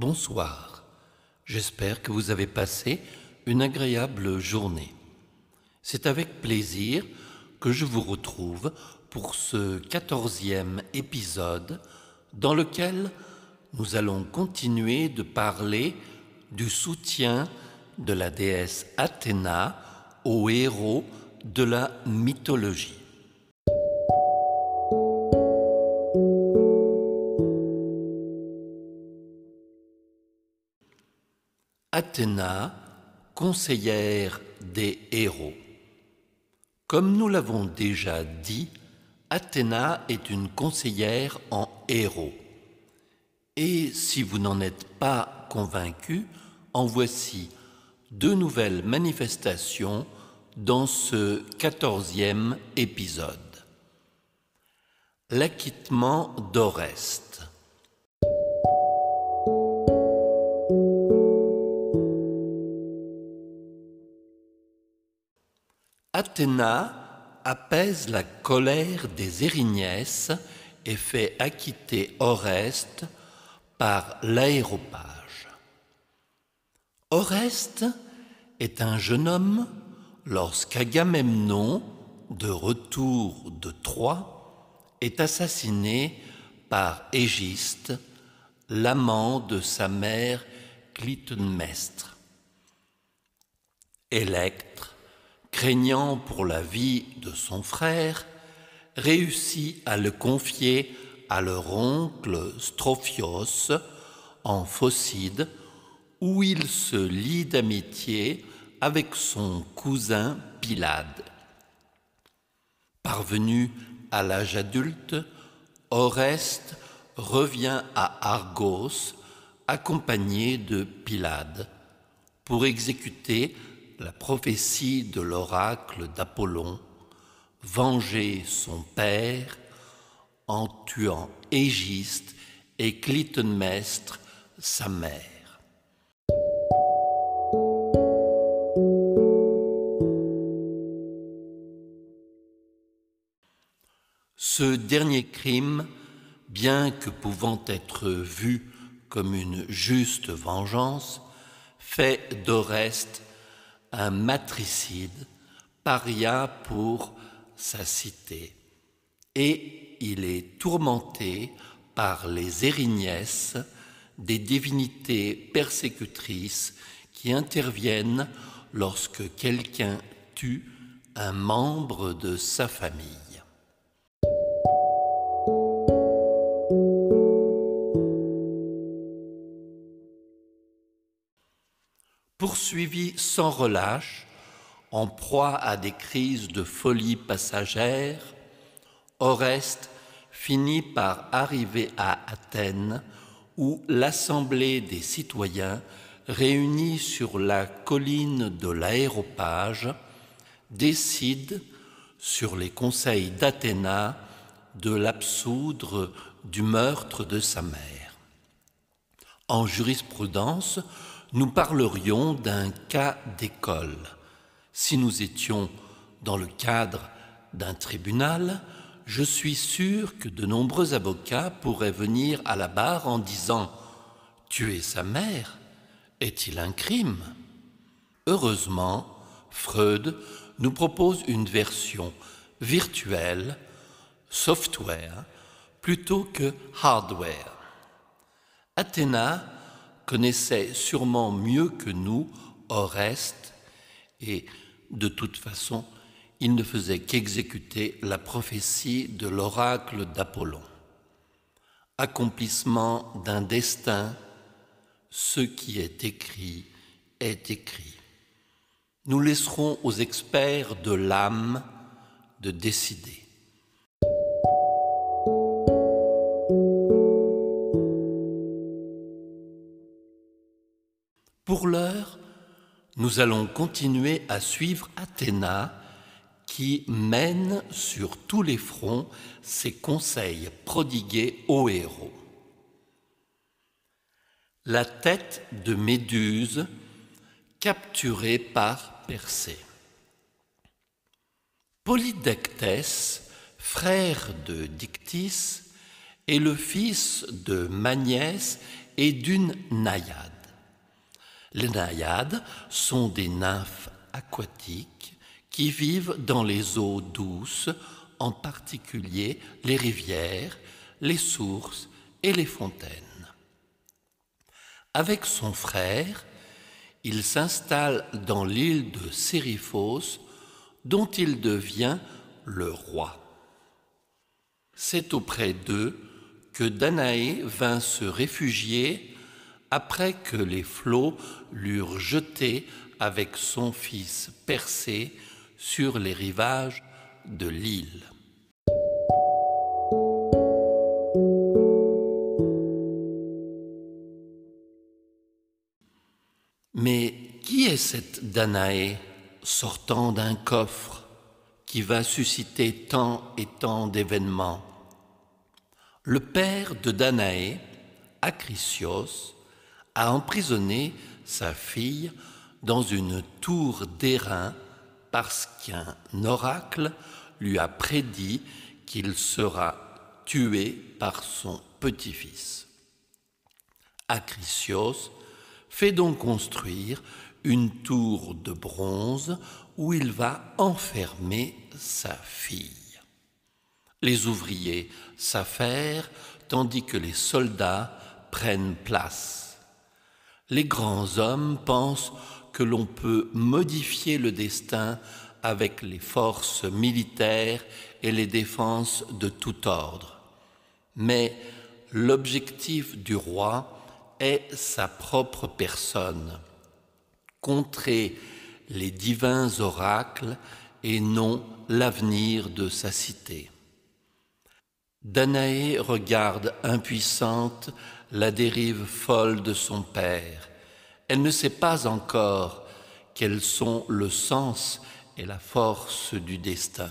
Bonsoir. J'espère que vous avez passé une agréable journée. C'est avec plaisir que je vous retrouve pour ce quatorzième épisode dans lequel nous allons continuer de parler du soutien de la déesse Athéna aux héros de la mythologie. Athéna, conseillère des héros. Comme nous l'avons déjà dit, Athéna est une conseillère en héros. Et si vous n'en êtes pas convaincu, en voici deux nouvelles manifestations dans ce quatorzième épisode. L'acquittement d'Oreste. Athéna apaise la colère des Érignès et fait acquitter Oreste par l'aéropage. Oreste est un jeune homme lorsqu'Agamemnon, de retour de Troie, est assassiné par Égiste, l'amant de sa mère Clytemnestre. Électre craignant pour la vie de son frère, réussit à le confier à leur oncle Strophios en Phocide, où il se lie d'amitié avec son cousin Pylade. Parvenu à l'âge adulte, Oreste revient à Argos accompagné de Pylade pour exécuter la prophétie de l'oracle d'Apollon, venger son père en tuant Égiste et Clytemnestre, sa mère. Ce dernier crime, bien que pouvant être vu comme une juste vengeance, fait d'Oreste un matricide, paria pour sa cité. Et il est tourmenté par les Érignès, des divinités persécutrices qui interviennent lorsque quelqu'un tue un membre de sa famille. Poursuivi sans relâche, en proie à des crises de folie passagère, Oreste finit par arriver à Athènes, où l'assemblée des citoyens, réunis sur la colline de l'aéropage, décide, sur les conseils d'Athéna, de l'absoudre du meurtre de sa mère. En jurisprudence, nous parlerions d'un cas d'école. Si nous étions dans le cadre d'un tribunal, je suis sûr que de nombreux avocats pourraient venir à la barre en disant Tuer sa mère est-il un crime? Heureusement, Freud nous propose une version virtuelle, software, plutôt que hardware. Athéna connaissait sûrement mieux que nous Oreste, et de toute façon, il ne faisait qu'exécuter la prophétie de l'oracle d'Apollon. Accomplissement d'un destin, ce qui est écrit est écrit. Nous laisserons aux experts de l'âme de décider. Pour l'heure, nous allons continuer à suivre Athéna qui mène sur tous les fronts ses conseils prodigués aux héros. La tête de Méduse capturée par Persée. Polydectès, frère de Dictys, est le fils de Magnès et d'une naïade. Les naïades sont des nymphes aquatiques qui vivent dans les eaux douces, en particulier les rivières, les sources et les fontaines. Avec son frère, il s'installe dans l'île de Sériphos, dont il devient le roi. C'est auprès d'eux que Danaé vint se réfugier après que les flots l'eurent jeté avec son fils Persée sur les rivages de l'île. Mais qui est cette Danaé sortant d'un coffre qui va susciter tant et tant d'événements? Le père de Danaé, Acrisios, a emprisonné sa fille dans une tour d'airain parce qu'un oracle lui a prédit qu'il sera tué par son petit-fils. Acrisios fait donc construire une tour de bronze où il va enfermer sa fille. Les ouvriers s'affairent tandis que les soldats prennent place. Les grands hommes pensent que l'on peut modifier le destin avec les forces militaires et les défenses de tout ordre. Mais l'objectif du roi est sa propre personne, contrer les divins oracles et non l'avenir de sa cité. Danaé regarde impuissante la dérive folle de son père. Elle ne sait pas encore quels sont le sens et la force du destin,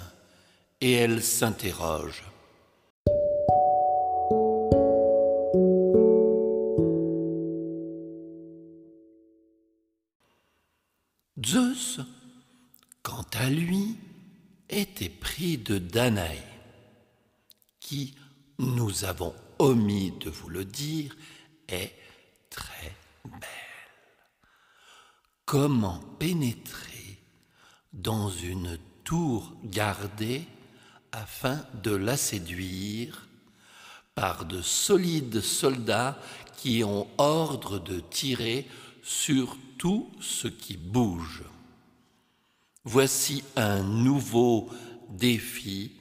et elle s'interroge. Zeus, quant à lui, était pris de Danaé, qui, nous avons omis de vous le dire, est très belle. Comment pénétrer dans une tour gardée afin de la séduire par de solides soldats qui ont ordre de tirer sur tout ce qui bouge? Voici un nouveau défi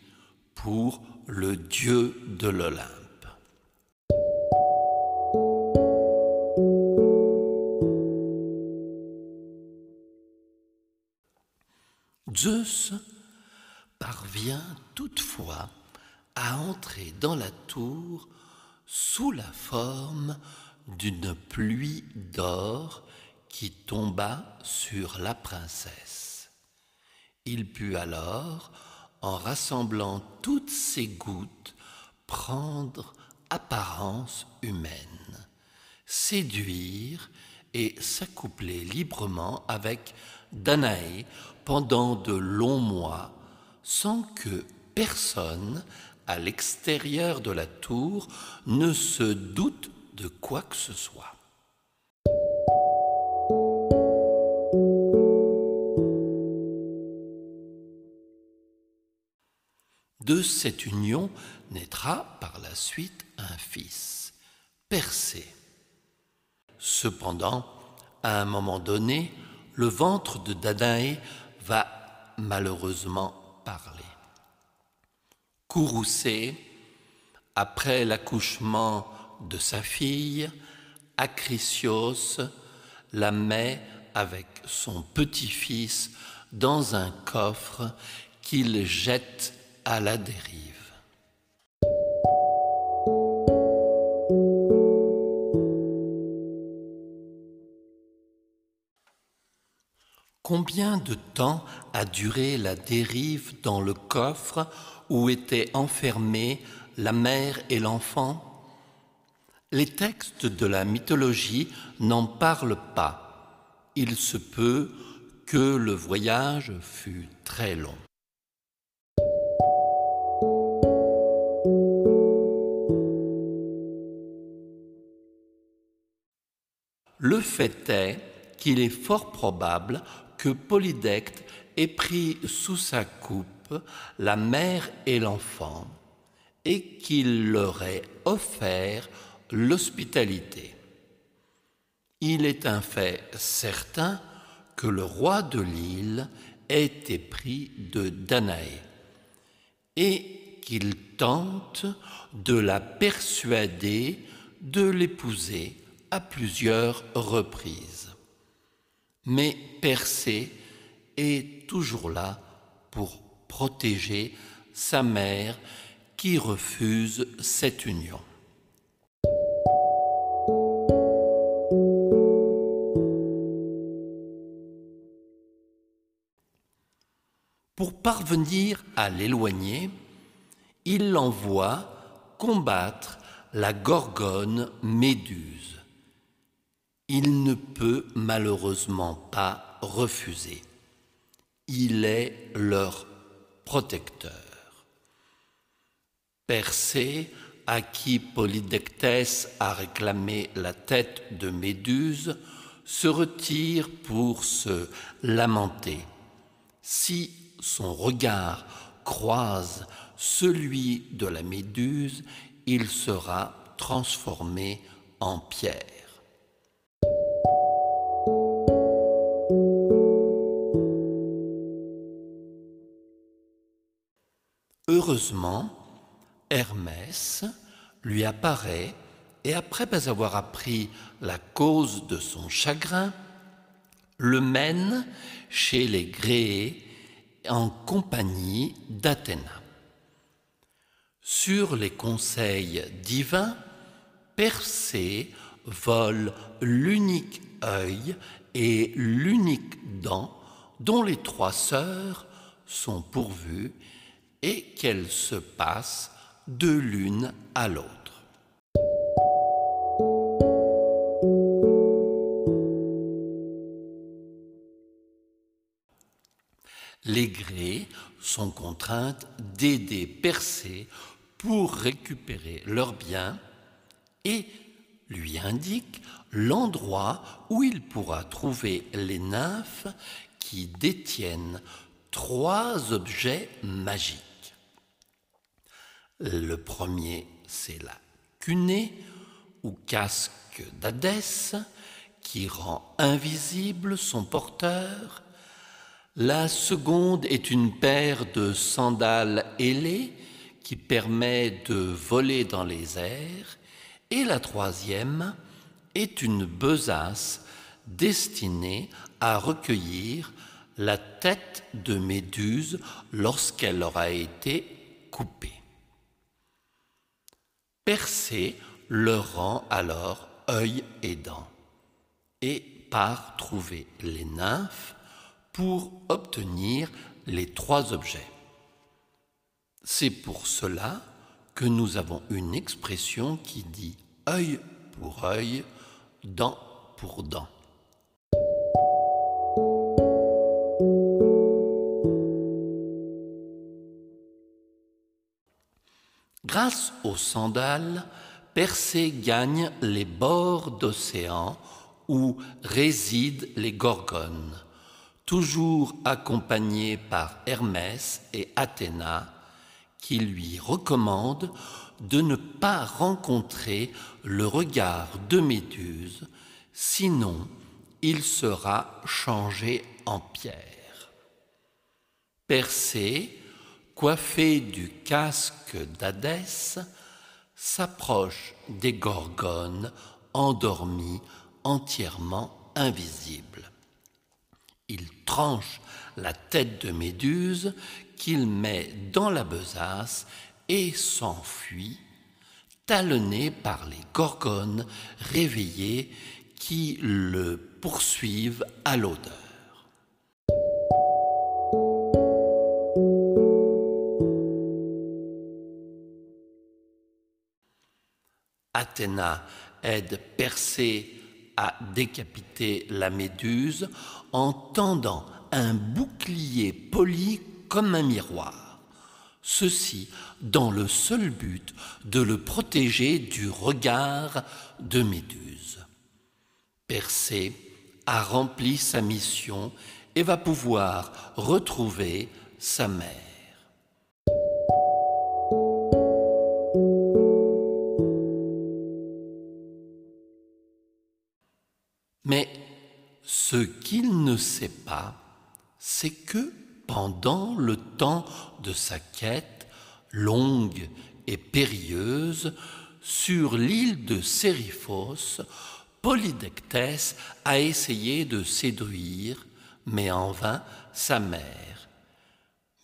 pour le Dieu de l'Olympe. Zeus parvient toutefois à entrer dans la tour sous la forme d'une pluie d'or qui tomba sur la princesse. Il put alors, en rassemblant toutes ces gouttes, prendre apparence humaine, séduire et s'accoupler librement avec Danaé pendant de longs mois, sans que personne à l'extérieur de la tour ne se doute de quoi que ce soit. De cette union naîtra par la suite un fils, Persée. Cependant, à un moment donné, le ventre de Danaé va malheureusement parler. Courroucé, après l'accouchement de sa fille, Acrisios la met avec son petit-fils dans un coffre qu'il jette à la dérive. Combien de temps a duré la dérive dans le coffre où étaient enfermés la mère et l'enfant? Les textes de la mythologie n'en parlent pas. Il se peut que le voyage fût très long. Le fait est qu'il est fort probable que Polydecte ait pris sous sa coupe la mère et l'enfant et qu'il leur ait offert l'hospitalité. Il est un fait certain que le roi de l'île été pris de Danaé et qu'il tente de la persuader de l'épouser à plusieurs reprises. Mais Persée est toujours là pour protéger sa mère qui refuse cette union. Pour parvenir à l'éloigner, il l'envoie combattre la gorgone Méduse. Il ne peut malheureusement pas refuser. Il est leur protecteur. Persée, à qui Polydectès a réclamé la tête de Méduse, se retire pour se lamenter. Si son regard croise celui de la méduse, il sera transformé en pierre. Heureusement, Hermès lui apparaît et après avoir appris la cause de son chagrin, le mène chez les Gréés en compagnie d'Athéna. Sur les conseils divins, Persée vole l'unique œil et l'unique dent dont les trois sœurs sont pourvues et qu'elles se passent de l'une à l'autre. les Grés sont contraintes d'aider Persée pour récupérer leurs biens et lui indiquent l'endroit où il pourra trouver les nymphes qui détiennent trois objets magiques. Le premier, c'est la cunée ou casque d'Hadès qui rend invisible son porteur la seconde est une paire de sandales ailées qui permet de voler dans les airs. Et la troisième est une besace destinée à recueillir la tête de Méduse lorsqu'elle aura été coupée. Persée leur rend alors œil et dents et part trouver les nymphes pour obtenir les trois objets. C'est pour cela que nous avons une expression qui dit œil pour œil, dent pour dent. Grâce aux sandales, Persée gagne les bords d'océan où résident les gorgones toujours accompagné par Hermès et Athéna, qui lui recommandent de ne pas rencontrer le regard de Méduse, sinon il sera changé en pierre. Persée, coiffé du casque d'Hadès, s'approche des gorgones endormies entièrement invisibles. Il tranche la tête de Méduse qu'il met dans la besace et s'enfuit, talonné par les gorgones réveillées qui le poursuivent à l'odeur. Aide Persée à décapiter la méduse en tendant un bouclier poli comme un miroir. Ceci dans le seul but de le protéger du regard de Méduse. Persée a rempli sa mission et va pouvoir retrouver sa mère. Ne sait pas, c'est que pendant le temps de sa quête, longue et périlleuse, sur l'île de Sériphos, Polydectès a essayé de séduire, mais en vain, sa mère.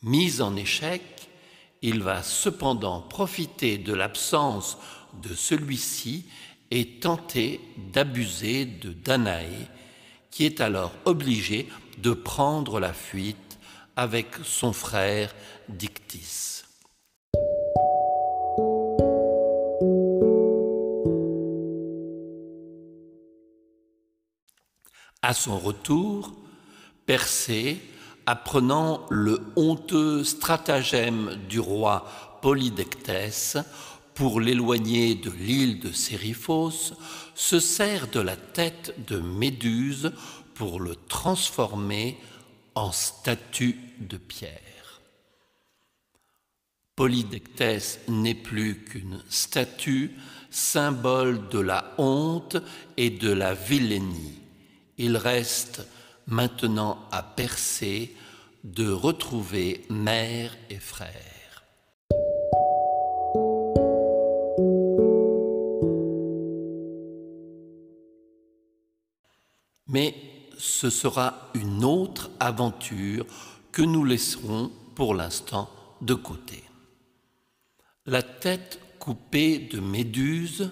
Mis en échec, il va cependant profiter de l'absence de celui-ci et tenter d'abuser de Danaé, qui est alors obligé de prendre la fuite avec son frère Dictys. À son retour, Persée, apprenant le honteux stratagème du roi Polydectès pour l'éloigner de l'île de Sériphos, se sert de la tête de Méduse pour le transformer en statue de pierre. Polydectès n'est plus qu'une statue, symbole de la honte et de la vilainie. Il reste maintenant à Persée de retrouver mère et frère. Mais ce sera une autre aventure que nous laisserons pour l'instant de côté. La tête coupée de Méduse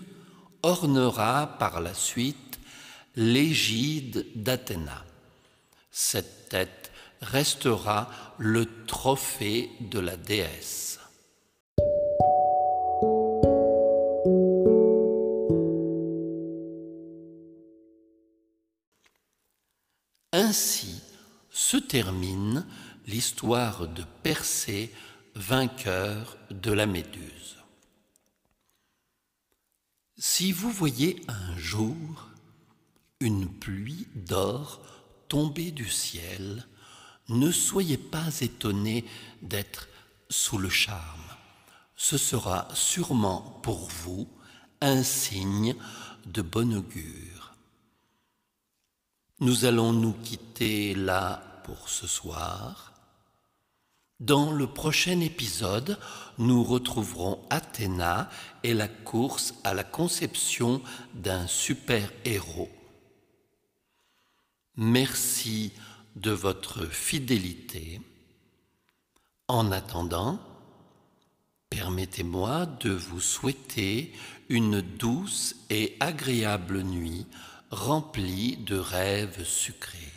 ornera par la suite l'égide d'Athéna. Cette tête restera le trophée de la déesse. Termine l'histoire de Persée, vainqueur de la Méduse. Si vous voyez un jour une pluie d'or tomber du ciel, ne soyez pas étonnés d'être sous le charme. Ce sera sûrement pour vous un signe de bon augure. Nous allons nous quitter là pour ce soir. Dans le prochain épisode, nous retrouverons Athéna et la course à la conception d'un super-héros. Merci de votre fidélité. En attendant, permettez-moi de vous souhaiter une douce et agréable nuit remplie de rêves sucrés.